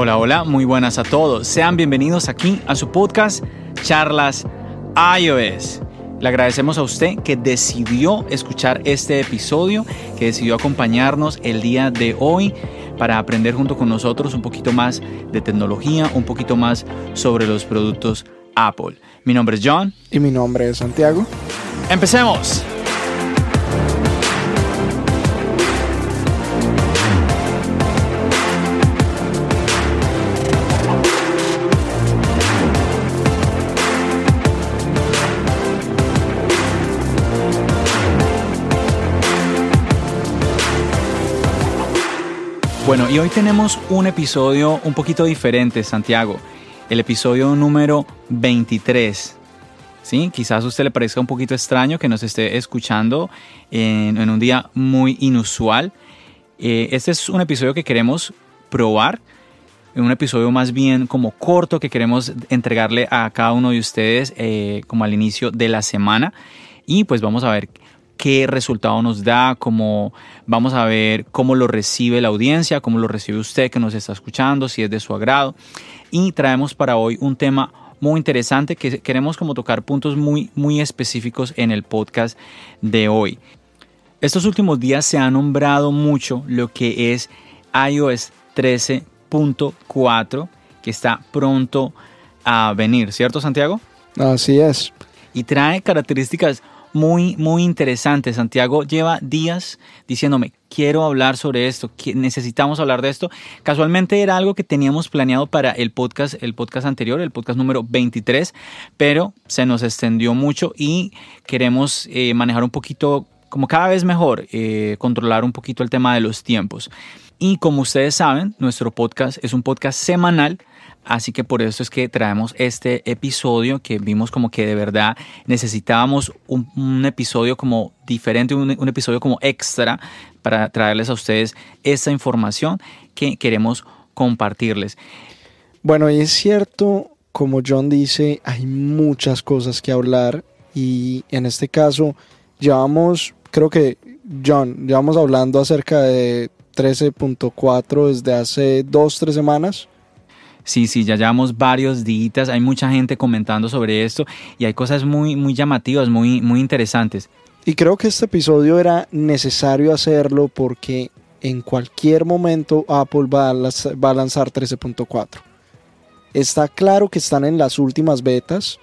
Hola, hola, muy buenas a todos. Sean bienvenidos aquí a su podcast Charlas iOS. Le agradecemos a usted que decidió escuchar este episodio, que decidió acompañarnos el día de hoy para aprender junto con nosotros un poquito más de tecnología, un poquito más sobre los productos Apple. Mi nombre es John. Y mi nombre es Santiago. Empecemos. Bueno, y hoy tenemos un episodio un poquito diferente, Santiago. El episodio número 23. ¿Sí? Quizás a usted le parezca un poquito extraño que nos esté escuchando en, un día muy inusual. Eh, este es un episodio que queremos probar. Un episodio más bien como corto que queremos entregarle a cada uno de ustedes eh, como al inicio de la semana. Y pues vamos a ver qué resultado nos da, cómo vamos a ver cómo lo recibe la audiencia, cómo lo recibe usted que nos está escuchando, si es de su agrado. Y traemos para hoy un tema muy interesante que queremos como tocar puntos muy, muy específicos en el podcast de hoy. Estos últimos días se ha nombrado mucho lo que es iOS 13.4 que está pronto a venir, ¿cierto Santiago? Así es. Y trae características muy, muy interesante. Santiago lleva días diciéndome, quiero hablar sobre esto, necesitamos hablar de esto. Casualmente era algo que teníamos planeado para el podcast, el podcast anterior, el podcast número 23, pero se nos extendió mucho y queremos eh, manejar un poquito, como cada vez mejor, eh, controlar un poquito el tema de los tiempos. Y como ustedes saben, nuestro podcast es un podcast semanal Así que por eso es que traemos este episodio que vimos como que de verdad necesitábamos un, episodio como diferente, un, un, episodio como extra para traerles a ustedes esta información que queremos compartirles. Bueno, y es cierto, como John dice, hay muchas cosas que hablar y en este caso llevamos, creo que John, llevamos hablando acerca de 13.4 desde hace dos, tres semanas. Sí, sí, ya llevamos varios días, hay mucha gente comentando sobre esto y hay cosas muy, muy llamativas, muy, muy interesantes. Y creo que este episodio era necesario hacerlo porque en cualquier momento Apple va a, va a lanzar 13.4. Está claro que están en las últimas betas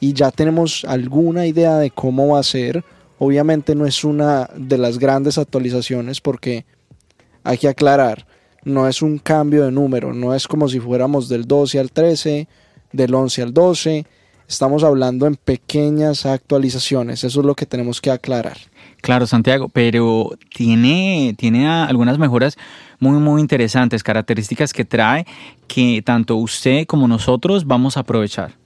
y ya tenemos alguna idea de cómo va a ser. Obviamente no es una de las grandes actualizaciones porque hay que aclarar, no es un cambio de número, no es como si fuéramos del 12 al 13, del 11 al 12, estamos hablando en pequeñas actualizaciones, eso es lo que tenemos que aclarar. Claro, Santiago, pero tiene, tiene algunas mejoras muy, muy interesantes, características que trae que tanto usted como nosotros vamos a aprovechar.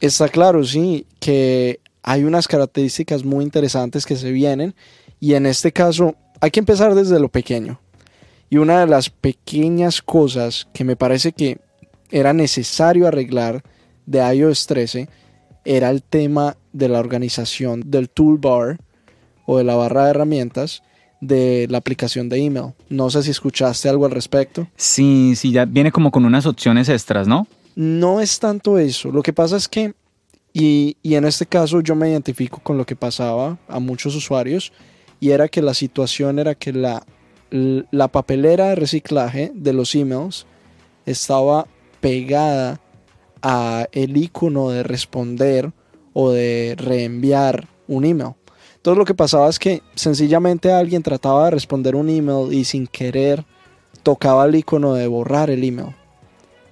Está claro, sí, que hay unas características muy interesantes que se vienen y en este caso hay que empezar desde lo pequeño. Y una de las pequeñas cosas que me parece que era necesario arreglar de iOS 13 era el tema de la organización del toolbar o de la barra de herramientas de la aplicación de email. No sé si escuchaste algo al respecto. Sí, sí, ya viene como con unas opciones extras, ¿no? No es tanto eso. Lo que pasa es que, y, y en este caso yo me identifico con lo que pasaba a muchos usuarios, y era que la situación era que la la papelera de reciclaje de los emails estaba pegada a el icono de responder o de reenviar un email. Entonces lo que pasaba es que sencillamente alguien trataba de responder un email y sin querer tocaba el icono de borrar el email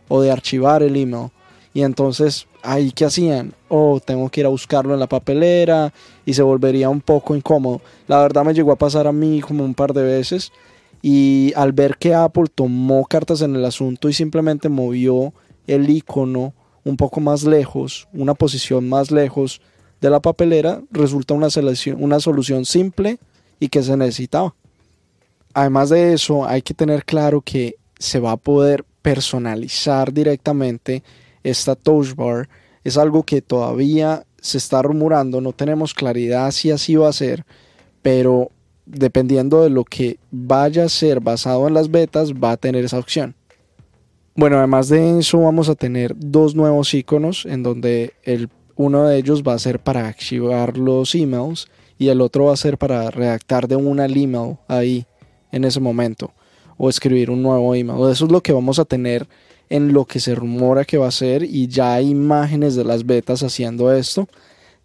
o de archivar el email. Y entonces ahí qué hacían, oh, tengo que ir a buscarlo en la papelera y se volvería un poco incómodo. La verdad me llegó a pasar a mí como un par de veces y al ver que Apple tomó cartas en el asunto y simplemente movió el icono un poco más lejos, una posición más lejos de la papelera, resulta una, una solución simple y que se necesitaba. Además de eso, hay que tener claro que se va a poder personalizar directamente esta touch bar. Es algo que todavía se está rumorando, no tenemos claridad si así va a ser, pero dependiendo de lo que vaya a ser basado en las betas, va a tener esa opción. Bueno, además de eso vamos a tener dos nuevos iconos en donde el, uno de ellos va a ser para archivar los emails y el otro va a ser para redactar de una email ahí en ese momento o escribir un nuevo email. Eso es lo que vamos a tener en lo que se rumora que va a ser y ya hay imágenes de las betas haciendo esto.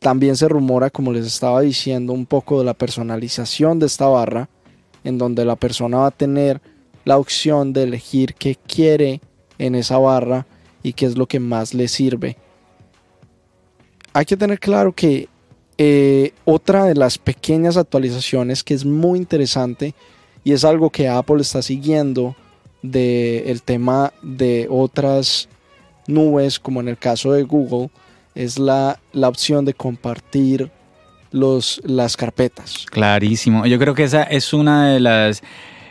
También se rumora, como les estaba diciendo, un poco de la personalización de esta barra, en donde la persona va a tener la opción de elegir qué quiere en esa barra y qué es lo que más le sirve. Hay que tener claro que eh, otra de las pequeñas actualizaciones que es muy interesante y es algo que Apple está siguiendo del tema de otras nubes, como en el caso de Google, es la, la opción de compartir los, las carpetas. Clarísimo. Yo creo que esa es una de las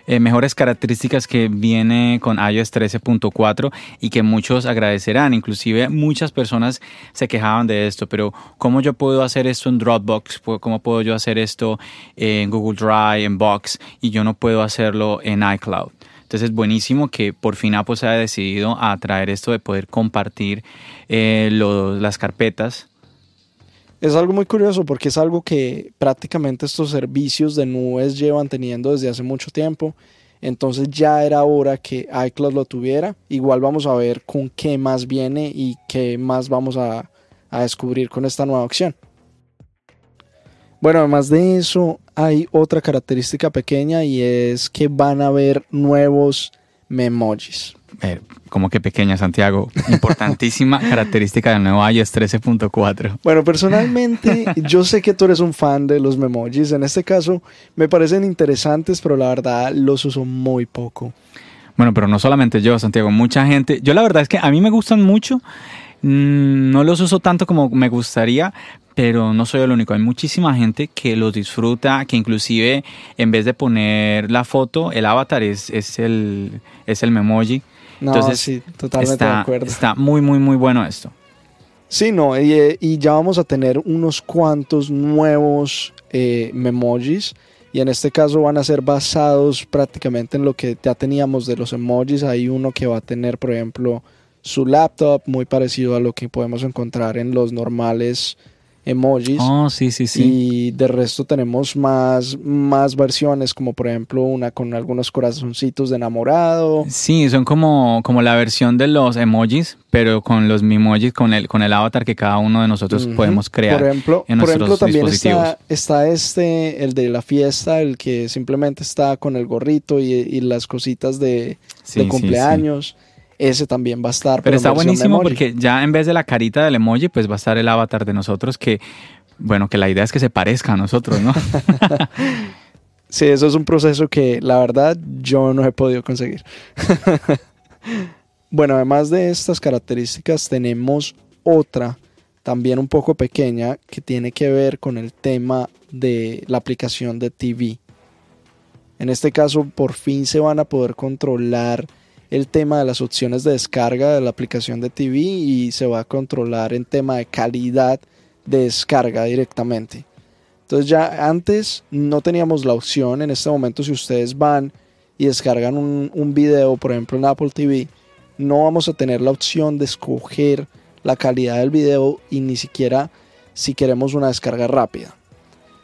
eh, mejores características que viene con iOS 13.4 y que muchos agradecerán. Inclusive muchas personas se quejaban de esto, pero ¿cómo yo puedo hacer esto en Dropbox? ¿Cómo puedo yo hacer esto en Google Drive, en Box y yo no puedo hacerlo en iCloud? Entonces es buenísimo que por fin Apple se haya decidido a traer esto de poder compartir eh, las carpetas es algo muy curioso porque es algo que prácticamente estos servicios de nubes llevan teniendo desde hace mucho tiempo. Entonces ya era hora que iCloud lo tuviera. Igual vamos a ver con qué más viene y qué más vamos a, a descubrir con esta nueva opción. Bueno, además de eso, hay otra característica pequeña y es que van a haber nuevos memojis. Eh, como que pequeña, Santiago. Importantísima característica del nuevo iOS 13.4. Bueno, personalmente, yo sé que tú eres un fan de los memojis. En este caso, me parecen interesantes, pero la verdad los uso muy poco. Bueno, pero no solamente yo, Santiago, mucha gente. Yo la verdad es que a mí me gustan mucho. Mm, no los uso tanto como me gustaría, pero no soy el único. Hay muchísima gente que los disfruta, que inclusive en vez de poner la foto, el avatar es, es, el, es el memoji. Entonces, sí, totalmente está, de acuerdo. Está muy, muy, muy bueno esto. Sí, no, y, y ya vamos a tener unos cuantos nuevos eh, memojis. Y en este caso van a ser basados prácticamente en lo que ya teníamos de los emojis. Hay uno que va a tener, por ejemplo, su laptop, muy parecido a lo que podemos encontrar en los normales emojis. Oh, sí, sí, sí. Y de resto tenemos más, más versiones, como por ejemplo una con algunos corazoncitos de enamorado. Sí, son como, como la versión de los emojis, pero con los emojis, con el, con el avatar que cada uno de nosotros podemos crear. Por ejemplo, por ejemplo también está, está, este, el de la fiesta, el que simplemente está con el gorrito y, las cositas de, cumpleaños ese también va a estar. Pero, está buenísimo porque ya en vez de la carita del emoji, pues va a estar el avatar de nosotros que, bueno, que la idea es que se parezca a nosotros, ¿no? sí, eso es un proceso que la verdad yo no he podido conseguir. bueno, además de estas características tenemos otra también un poco pequeña que tiene que ver con el tema de la aplicación de TV. En este caso, por fin se van a poder controlar el tema de las opciones de descarga de la aplicación de TV y se va a controlar en tema de calidad de descarga directamente. Entonces ya antes no teníamos la opción, en este momento si ustedes van y descargan un, video, por ejemplo en Apple TV, no vamos a tener la opción de escoger la calidad del video y ni siquiera si queremos una descarga rápida.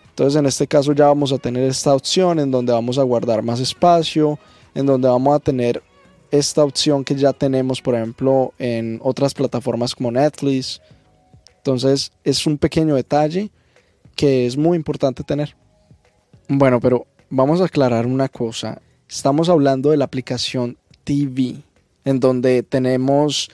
Entonces en este caso ya vamos a tener esta opción en donde vamos a guardar más espacio, en donde vamos a tener esta opción que ya tenemos, por ejemplo, en otras plataformas como Netflix. Entonces es un pequeño detalle que es muy importante tener. Bueno, pero vamos a aclarar una cosa. Estamos hablando de la aplicación TV, en donde tenemos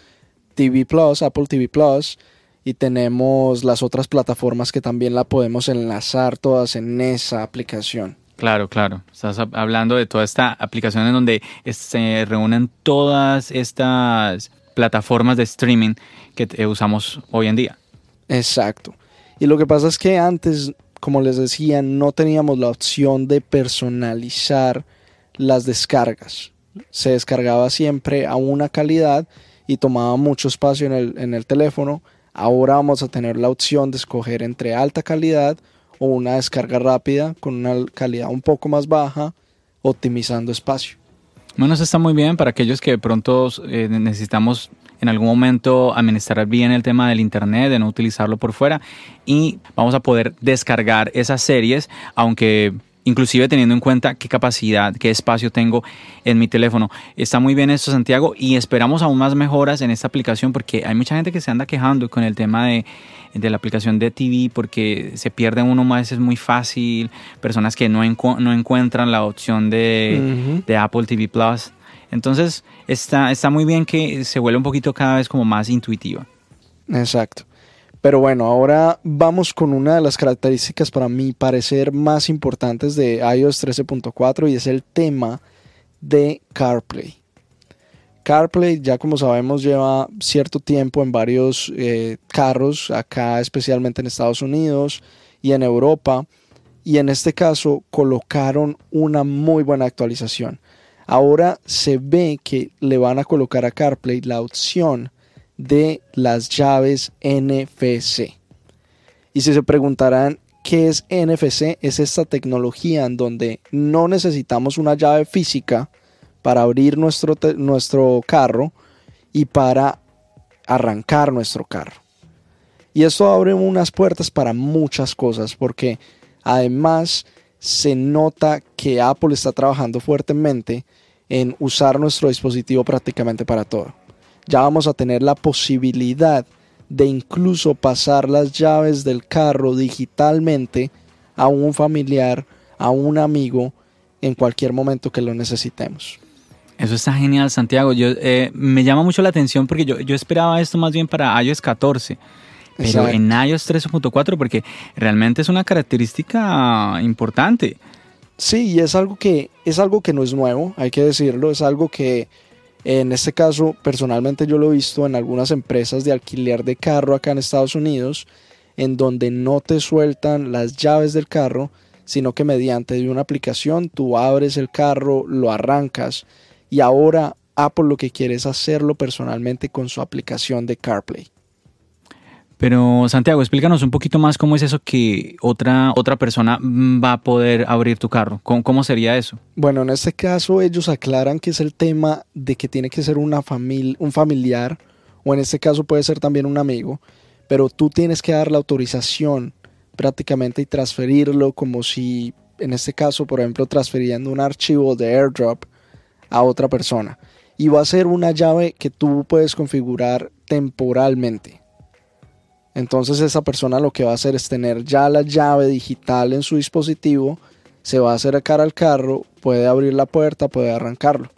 TV Plus, Apple TV Plus, y tenemos las otras plataformas que también la podemos enlazar todas en esa aplicación. Claro, claro. Estás hablando de toda esta aplicación en donde se reúnen todas estas plataformas de streaming que usamos hoy en día. Exacto. Y lo que pasa es que antes, como les decía, no teníamos la opción de personalizar las descargas. Se descargaba siempre a una calidad y tomaba mucho espacio en el, en el teléfono. Ahora vamos a tener la opción de escoger entre alta calidad o una descarga rápida con una calidad un poco más baja, optimizando espacio. Bueno, eso está muy bien para aquellos que de pronto eh, necesitamos en algún momento administrar bien el tema del internet, de no utilizarlo por fuera y vamos a poder descargar esas series, aunque inclusive teniendo en cuenta qué capacidad, qué espacio tengo en mi teléfono. Está muy bien esto, Santiago, y esperamos aún más mejoras en esta aplicación porque hay mucha gente que se anda quejando con el tema de, la aplicación de TV porque se pierde uno más, es muy fácil, personas que no, no encuentran la opción de, de Apple TV Plus. Entonces está, está muy bien que se vuelva un poquito cada vez como más intuitiva. Exacto. Pero bueno, ahora vamos con una de las características para mi parecer más importantes de iOS 13.4 y es el tema de CarPlay. CarPlay ya como sabemos lleva cierto tiempo en varios eh, carros, acá especialmente en Estados Unidos y en Europa. Y en este caso colocaron una muy buena actualización. Ahora se ve que le van a colocar a CarPlay la opción de las llaves NFC. Y si se preguntarán qué es NFC, es esta tecnología en donde no necesitamos una llave física para abrir nuestro, nuestro carro y para arrancar nuestro carro. Y esto abre unas puertas para muchas cosas porque además se nota que Apple está trabajando fuertemente en usar nuestro dispositivo prácticamente para todo. Ya vamos a tener la posibilidad de incluso pasar las llaves del carro digitalmente a un familiar, a un amigo, en cualquier momento que lo necesitemos. Eso está genial, Santiago. Yo, eh, me llama mucho la atención porque yo, yo esperaba esto más bien para iOS 14. Pero en iOS 13.4 porque realmente es una característica importante. Sí, y es algo que es algo que no es nuevo, hay que decirlo, es algo que en este caso personalmente yo lo he visto en algunas empresas de alquiler de carro acá en Estados Unidos, en donde no te sueltan las llaves del carro, sino que mediante una aplicación tú abres el carro, lo arrancas y ahora Apple lo que quiere es hacerlo personalmente con su aplicación de CarPlay. Pero Santiago, explícanos un poquito más cómo es eso que otra, otra persona va a poder abrir tu carro. ¿Cómo, sería eso? Bueno, en este caso ellos aclaran que es el tema de que tiene que ser una un familiar o en este caso puede ser también un amigo, pero tú tienes que dar la autorización prácticamente y transferirlo como si, en este caso, por ejemplo, transfiriendo un archivo de airdrop a otra persona. Y va a ser una llave que tú puedes configurar temporalmente. Entonces esa persona lo que va a hacer es tener ya la llave digital en su dispositivo, se va a acercar al carro, puede abrir la puerta, puede arrancarlo.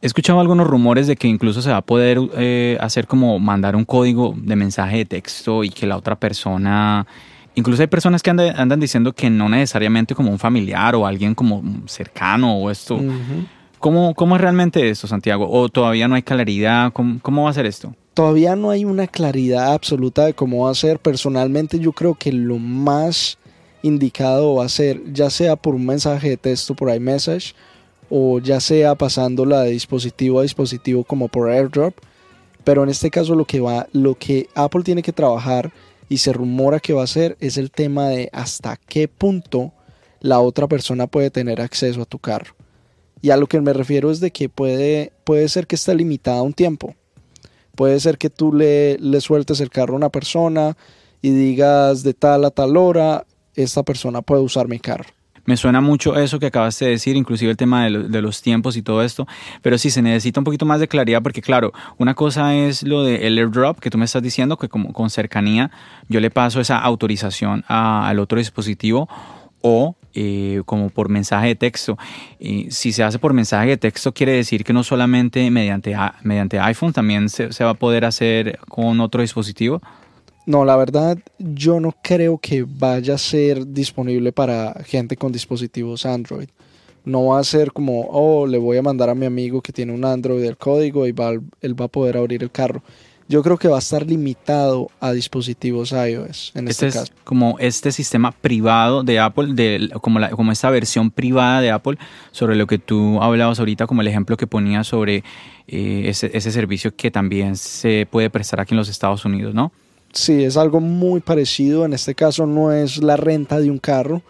He escuchado algunos rumores de que incluso se va a poder eh, hacer como mandar un código de mensaje de texto y que la otra persona... Incluso hay personas que andan, diciendo que no necesariamente como un familiar o alguien como cercano o esto. ¿Cómo, es realmente esto, Santiago? ¿O todavía no hay claridad? ¿Cómo va a ser esto? todavía no hay una claridad absoluta de cómo va a ser. Personalmente yo creo que lo más indicado va a ser ya sea por un mensaje de texto por iMessage o ya sea pasándola de dispositivo a dispositivo como por AirDrop. Pero en este caso lo que va, lo que Apple tiene que trabajar y se rumora que va a hacer es el tema de hasta qué punto la otra persona puede tener acceso a tu carro. Y a lo que me refiero es de que puede, puede ser que esté limitada a un tiempo. Puede ser que tú le, le sueltes el carro a una persona y digas de tal a tal hora, esta persona puede usar mi carro. Me suena mucho eso que acabaste de decir, inclusive el tema de, de, los tiempos y todo esto, pero sí se necesita un poquito más de claridad porque claro, una cosa es lo del de airdrop que tú me estás diciendo, que como con cercanía yo le paso esa autorización al otro dispositivo o eh, como por mensaje de texto. Si se hace por mensaje de texto, quiere decir que no solamente mediante, mediante iPhone, también se, va a poder hacer con otro dispositivo. No, la verdad, yo no creo que vaya a ser disponible para gente con dispositivos Android. No va a ser como, oh, le voy a mandar a mi amigo que tiene un Android el código y va, él va a poder abrir el carro yo creo que va a estar limitado a dispositivos iOS en este, este caso. como este sistema privado de Apple, de, como, la, como esta versión privada de Apple, sobre lo que tú hablabas ahorita, como el ejemplo que ponía sobre eh, ese, ese servicio que también se puede prestar aquí en los Estados Unidos, ¿no? Sí, es algo muy parecido. En este caso no es la renta de un carro,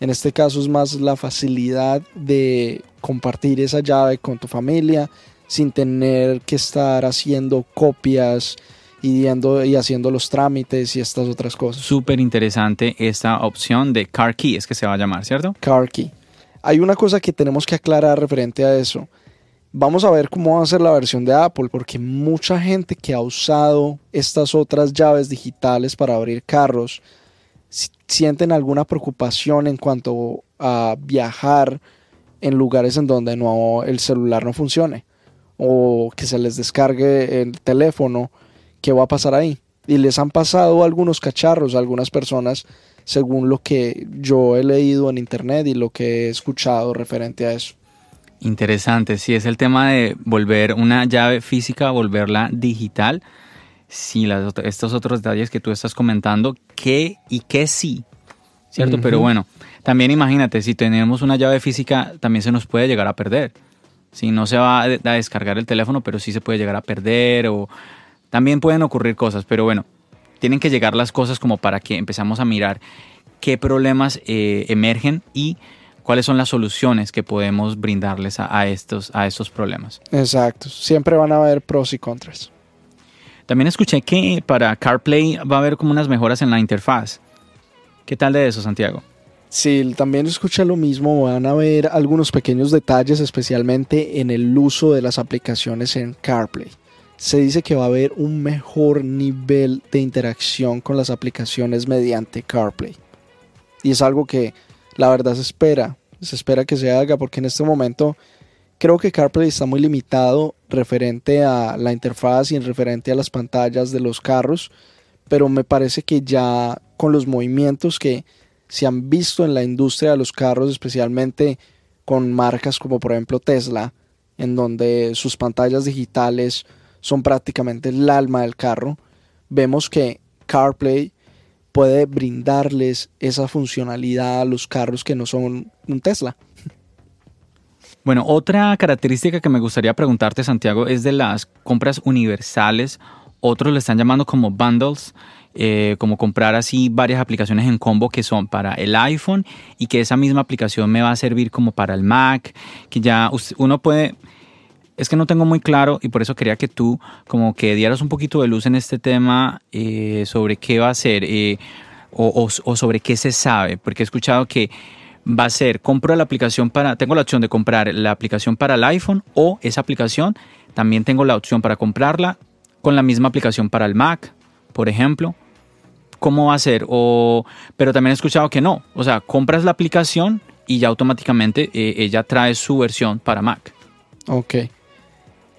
En este caso es más la facilidad de compartir esa llave con tu familia sin tener que estar haciendo copias y, y haciendo los trámites y estas otras cosas. Súper interesante esta opción de Car Key, es que se va a llamar, ¿cierto? Car Key. Hay una cosa que tenemos que aclarar referente a eso. Vamos a ver cómo va a ser la versión de Apple, porque mucha gente que ha usado estas otras llaves digitales para abrir carros sienten alguna preocupación en cuanto a viajar en lugares en donde no, el celular no funcione o que se les descargue el teléfono, ¿qué va a pasar ahí? Y les han pasado algunos cacharros a algunas personas según lo que yo he leído en internet y lo que he escuchado referente a eso. Interesante, si es el tema de volver una llave física, volverla digital. Sí, estos otros detalles que tú estás comentando, ¿qué y qué sí, ¿cierto? Pero bueno, también imagínate, si tenemos una llave física, también se nos puede llegar a perder. Si no se va a descargar el teléfono, pero sí se puede llegar a perder o también pueden ocurrir cosas, pero bueno, tienen que llegar las cosas como para que empezamos a mirar qué problemas eh, emergen y cuáles son las soluciones que podemos brindarles a, estos, a estos problemas. Exacto, siempre van a haber pros y contras. También escuché que para CarPlay va a haber como unas mejoras en la interfaz. ¿Qué tal de eso, Santiago? Sí, también escuché lo mismo. Van a haber algunos pequeños detalles, especialmente en el uso de las aplicaciones en CarPlay se dice que va a haber un mejor nivel de interacción con las aplicaciones mediante CarPlay. Y es algo que la verdad se espera, se espera que se haga porque en este momento creo que CarPlay está muy limitado referente a la interfaz y en referente a las pantallas de los carros, pero me parece que ya con los movimientos que se han visto en la industria de los carros, especialmente con marcas como por ejemplo Tesla, en donde sus pantallas digitales son prácticamente el alma del carro, vemos que CarPlay puede brindarles esa funcionalidad a los carros que no son un Tesla. Bueno, otra característica que me gustaría preguntarte, Santiago, es de las compras universales. Otros le están llamando como bundles, eh, como comprar así varias aplicaciones en combo que son para el iPhone y que esa misma aplicación me va a servir como para el Mac, que ya uno puede es que no tengo muy claro y por eso quería que tú como que dieras un poquito de luz en este tema eh, sobre qué va a ser eh, o, sobre qué se sabe, porque he escuchado que va a ser, compro la aplicación para, tengo la opción de comprar la aplicación para el iPhone o esa aplicación, también tengo la opción para comprarla con la misma aplicación para el Mac, por ejemplo. ¿Cómo va a ser? O, pero también he escuchado que no, o sea, compras la aplicación y ya automáticamente eh, ella trae su versión para Mac. Ok.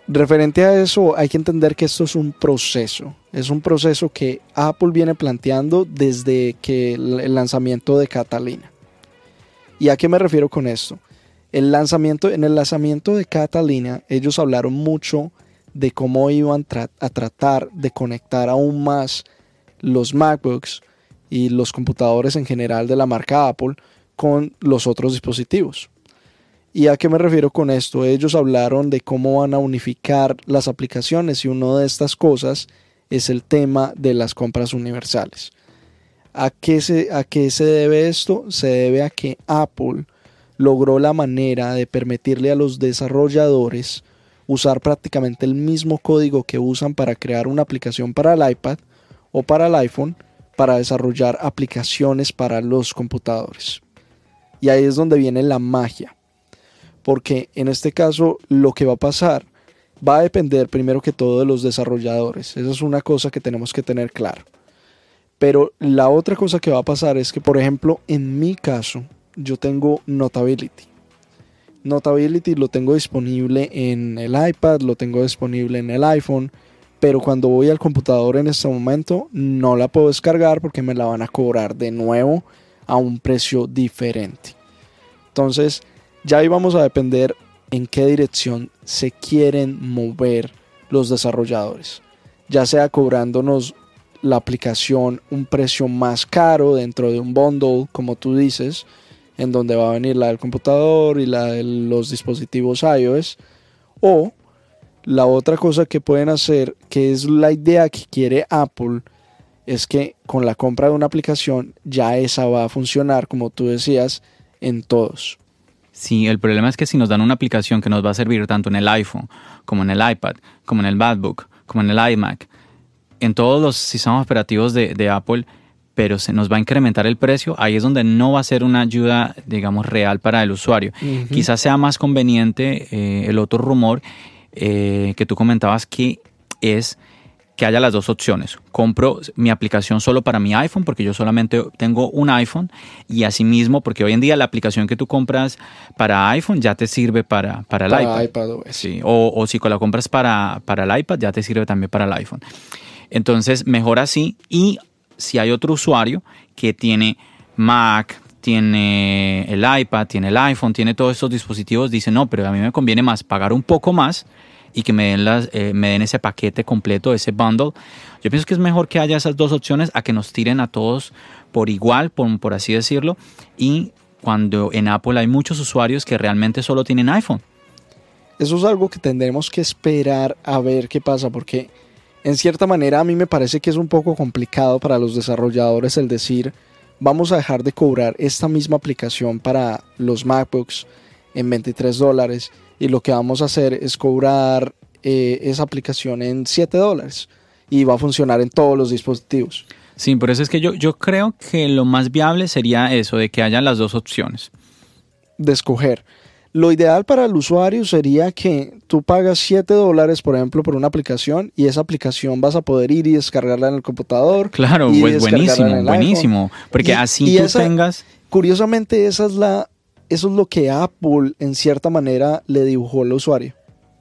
Referente a eso, hay que entender que esto es un proceso. Es un proceso que Apple viene planteando desde que el lanzamiento de Catalina. ¿Y a qué me refiero con esto? El lanzamiento, en el lanzamiento de Catalina, ellos hablaron mucho de cómo iban a tratar de conectar aún más los MacBooks y los computadores en general de la marca Apple con los otros dispositivos. ¿Y a qué me refiero con esto? Ellos hablaron de cómo van a unificar las aplicaciones y una de estas cosas es el tema de las compras universales. ¿A qué, se, ¿A qué se debe esto? Se debe a que Apple logró la manera de permitirle a los desarrolladores usar prácticamente el mismo código que usan para crear una aplicación para el iPad o para el iPhone para desarrollar aplicaciones para los computadores. Y ahí es donde viene la magia porque en este caso lo que va a pasar va a depender primero que todo de los desarrolladores. Esa es una cosa que tenemos que tener claro. Pero la otra cosa que va a pasar es que, por ejemplo, en mi caso, yo tengo Notability. Notability lo tengo disponible en el iPad, lo tengo disponible en el iPhone, pero cuando voy al computador en este momento no la puedo descargar porque me la van a cobrar de nuevo a un precio diferente. Entonces, ya ahí vamos a depender en qué dirección se quieren mover los desarrolladores, ya sea cobrándonos la aplicación un precio más caro dentro de un bundle, como tú dices, en donde va a venir la del computador y la de los dispositivos iOS, o la otra cosa que pueden hacer, que es la idea que quiere Apple, es que con la compra de una aplicación ya esa va a funcionar, como tú decías, en todos. Sí, el problema es que si nos dan una aplicación que nos va a servir tanto en el iPhone, como en el iPad, como en el MacBook, como en el iMac, en todos los sistemas operativos de, Apple, pero se nos va a incrementar el precio, ahí es donde no va a ser una ayuda, digamos, real para el usuario. Quizás sea más conveniente eh, el otro rumor eh, que tú comentabas que es que haya las dos opciones. Compro mi aplicación solo para mi iPhone porque yo solamente tengo un iPhone y asimismo porque hoy en día la aplicación que tú compras para iPhone ya te sirve para, para el iPad. sí, o, o, si la compras para, para el iPad ya te sirve también para el iPhone. Entonces mejor así y si hay otro usuario que tiene Mac, tiene el iPad, tiene el iPhone, tiene todos estos dispositivos, dice no, pero a mí me conviene más pagar un poco más y que me den, las, eh, me den ese paquete completo, ese bundle. Yo pienso que es mejor que haya esas dos opciones a que nos tiren a todos por igual, por, por así decirlo. Y cuando en Apple hay muchos usuarios que realmente solo tienen iPhone. Eso es algo que tendremos que esperar a ver qué pasa, porque en cierta manera a mí me parece que es un poco complicado para los desarrolladores el decir, vamos a dejar de cobrar esta misma aplicación para los MacBooks en 23 dólares y lo que vamos a hacer es cobrar eh, esa aplicación en 7 dólares y va a funcionar en todos los dispositivos. Sí, por eso es que yo, yo creo que lo más viable sería eso, de que haya las dos opciones. De escoger. Lo ideal para el usuario sería que tú pagas 7 dólares, por ejemplo, por una aplicación y esa aplicación vas a poder ir y descargarla en el computador. Claro, pues buenísimo, buenísimo. Porque así tú tengas... Curiosamente, esa es la eso es lo que Apple en cierta manera le dibujó al usuario.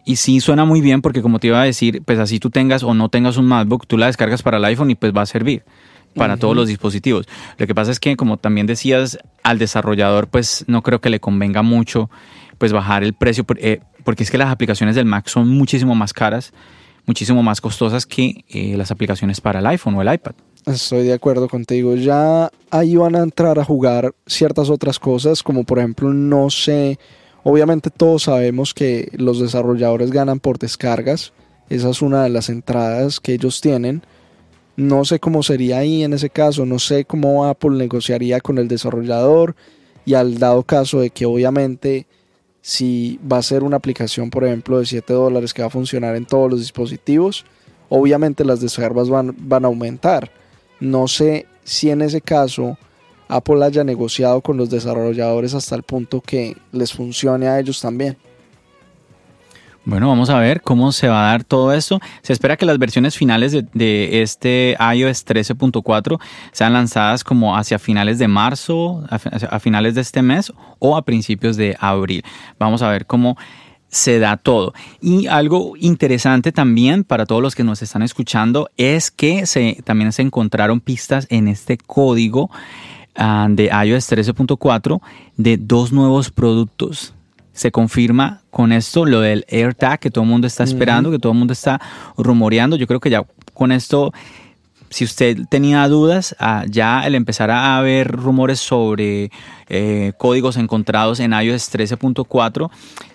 Y sí suena muy bien porque como te iba a decir, pues así tú tengas o no tengas un MacBook, tú la descargas para el iPhone y pues va a servir para todos los dispositivos. Lo que pasa es que como también decías, al desarrollador pues no creo que le convenga mucho pues bajar el precio eh, porque es que las aplicaciones del Mac son muchísimo más caras, muchísimo más costosas que eh, las aplicaciones para el iPhone o el iPad. Estoy de acuerdo contigo. Ya ahí van a entrar a jugar ciertas otras cosas, como por ejemplo, no sé, obviamente todos sabemos que los desarrolladores ganan por descargas. Esa es una de las entradas que ellos tienen. No sé cómo sería ahí en ese caso, no sé cómo Apple negociaría con el desarrollador y al dado caso de que obviamente si va a ser una aplicación, por ejemplo, de 7 dólares que va a funcionar en todos los dispositivos, obviamente las descargas van, van a aumentar. No sé si en ese caso Apple haya negociado con los desarrolladores hasta el punto que les funcione a ellos también. Bueno, vamos a ver cómo se va a dar todo esto. Se espera que las versiones finales de, este iOS 13.4 sean lanzadas como hacia finales de marzo, a finales de este mes o a principios de abril. Vamos a ver cómo se da todo. Y algo interesante también para todos los que nos están escuchando es que se, también se encontraron pistas en este código ah, de iOS 13.4 de dos nuevos productos. Se confirma con esto lo del AirTag que todo el mundo está esperando, que todo el mundo está rumoreando. Yo creo que ya con esto si usted tenía dudas, ah, ya el empezar a ver rumores sobre eh, códigos encontrados en iOS 13.4,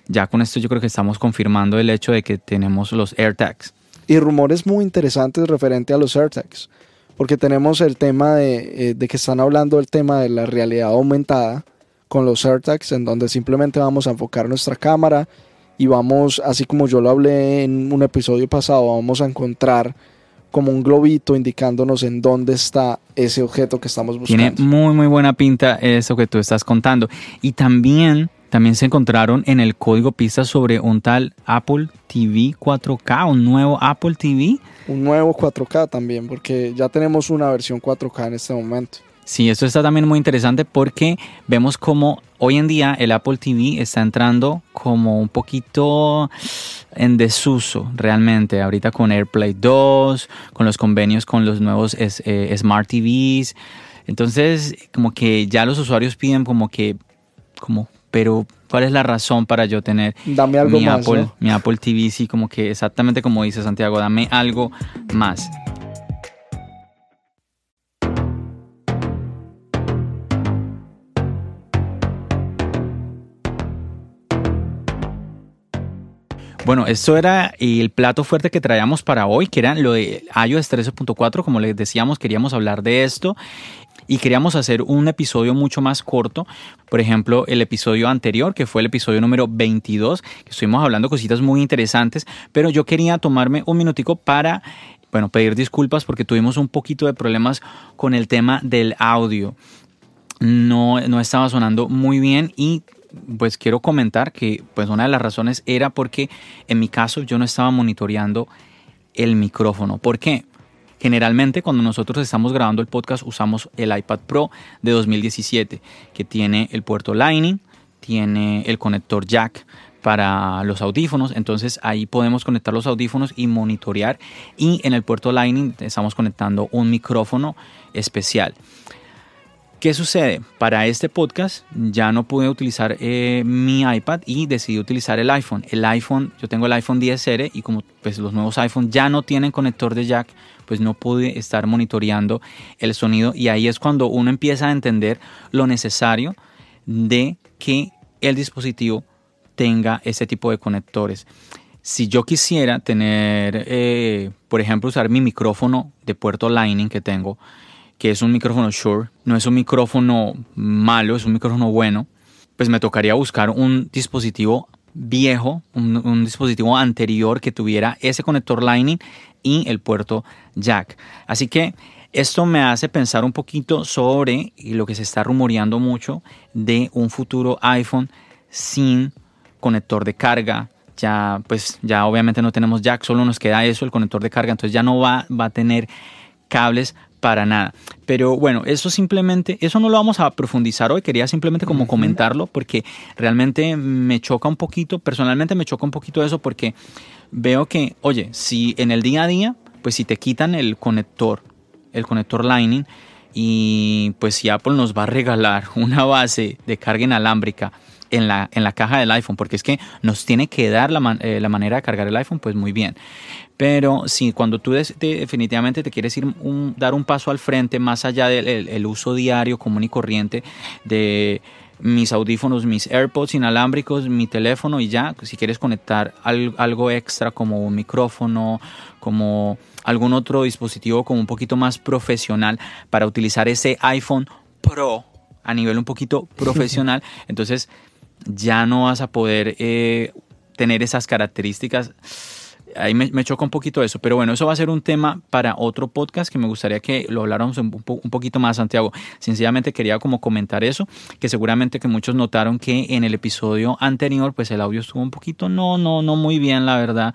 ya con esto yo creo que estamos confirmando el hecho de que tenemos los AirTags. Y rumores muy interesantes referente a los AirTags, porque tenemos el tema de, eh, de que están hablando del tema de la realidad aumentada con los AirTags, en donde simplemente vamos a enfocar nuestra cámara y vamos, así como yo lo hablé en un episodio pasado, vamos a encontrar como un globito indicándonos en dónde está ese objeto que estamos buscando. Tiene muy muy buena pinta eso que tú estás contando. Y también, también se encontraron en el código pistas sobre un tal Apple TV 4K, un nuevo Apple TV. Un nuevo 4K también, porque ya tenemos una versión 4K en este momento. Sí, esto está también muy interesante porque vemos como hoy en día el Apple TV está entrando como un poquito en desuso realmente. Ahorita con AirPlay 2, con los convenios con los nuevos eh, Smart TVs. Entonces, como que ya los usuarios piden como que, como, pero ¿cuál es la razón para yo tener mi, Apple, mi Apple TV? Sí, como que exactamente como dice Santiago, dame algo más. Bueno, esto era el plato fuerte que traíamos para hoy, que era lo de iOS 13.4. Como les decíamos, queríamos hablar de esto y queríamos hacer un episodio mucho más corto. Por ejemplo, el episodio anterior, que fue el episodio número 22, que estuvimos hablando cositas muy interesantes, pero yo quería tomarme un minutico para bueno, pedir disculpas porque tuvimos un poquito de problemas con el tema del audio. No, no estaba sonando muy bien y pues quiero comentar que pues una de las razones era porque en mi caso yo no estaba monitoreando el micrófono. ¿Por qué? Generalmente cuando nosotros estamos grabando el podcast usamos el iPad Pro de 2017 que tiene el puerto Lightning, tiene el conector jack para los audífonos, entonces ahí podemos conectar los audífonos y monitorear y en el puerto Lightning estamos conectando un micrófono especial. ¿Qué sucede? Para este podcast ya no pude utilizar eh, mi iPad y decidí utilizar el iPhone. El iPhone, yo tengo el iPhone 10R y como pues, los nuevos iPhones ya no tienen conector de jack, pues no pude estar monitoreando el sonido y ahí es cuando uno empieza a entender lo necesario de que el dispositivo tenga ese tipo de conectores. Si yo quisiera tener, eh, por ejemplo, usar mi micrófono de puerto Lightning que tengo, que es un micrófono Shure, no es un micrófono malo, es un micrófono bueno, pues me tocaría buscar un dispositivo viejo, un, dispositivo anterior que tuviera ese conector Lightning y el puerto jack. Así que esto me hace pensar un poquito sobre lo que se está rumoreando mucho de un futuro iPhone sin conector de carga. Ya, pues, ya obviamente no tenemos jack, solo nos queda eso, el conector de carga. Entonces ya no va, va a tener cables para nada. Pero bueno, eso simplemente, eso no lo vamos a profundizar hoy, quería simplemente como comentarlo porque realmente me choca un poquito, personalmente me choca un poquito eso porque veo que, oye, si en el día a día, pues si te quitan el conector, el conector Lightning y pues si Apple nos va a regalar una base de carga inalámbrica en la, en la caja del iPhone, porque es que nos tiene que dar la, eh, la manera de cargar el iPhone, pues muy bien. Pero si cuando tú definitivamente te quieres ir dar un paso al frente, más allá del uso diario, común y corriente de mis audífonos, mis AirPods inalámbricos, mi teléfono y ya, si quieres conectar algo extra como un micrófono, como algún otro dispositivo como un poquito más profesional para utilizar ese iPhone Pro a nivel un poquito profesional, entonces ya no vas a poder eh, tener esas características ahí me, choca un poquito eso, pero bueno, eso va a ser un tema para otro podcast que me gustaría que lo habláramos un, poquito más, Santiago. Sencillamente quería como comentar eso, que seguramente que muchos notaron que en el episodio anterior, pues el audio estuvo un poquito, no, no, no muy bien, la verdad,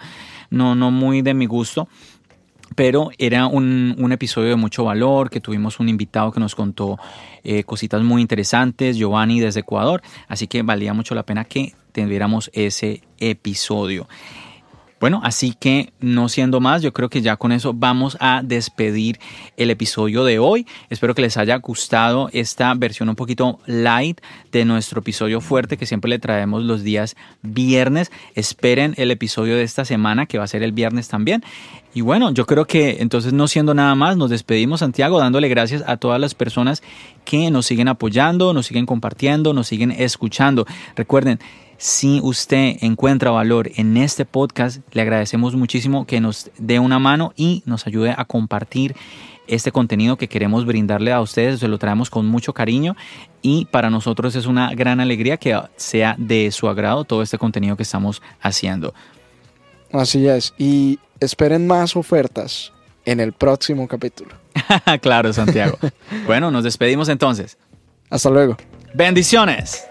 no, no muy de mi gusto pero era un, un, episodio de mucho valor, que tuvimos un invitado que nos contó eh, cositas muy interesantes, Giovanni desde Ecuador, así que valía mucho la pena que tuviéramos ese episodio. Bueno, así que no siendo más, yo creo que ya con eso vamos a despedir el episodio de hoy. Espero que les haya gustado esta versión un poquito light de nuestro episodio fuerte que siempre le traemos los días viernes. Esperen el episodio de esta semana que va a ser el viernes también. Y bueno, yo creo que entonces no siendo nada más, nos despedimos Santiago dándole gracias a todas las personas que nos siguen apoyando, nos siguen compartiendo, nos siguen escuchando. Recuerden, si usted encuentra valor en este podcast, le agradecemos muchísimo que nos dé una mano y nos ayude a compartir este contenido que queremos brindarle a ustedes. Se lo traemos con mucho cariño y para nosotros es una gran alegría que sea de su agrado todo este contenido que estamos haciendo. Así es. Y esperen más ofertas en el próximo capítulo. claro, Santiago. bueno, nos despedimos entonces. Hasta luego. Bendiciones.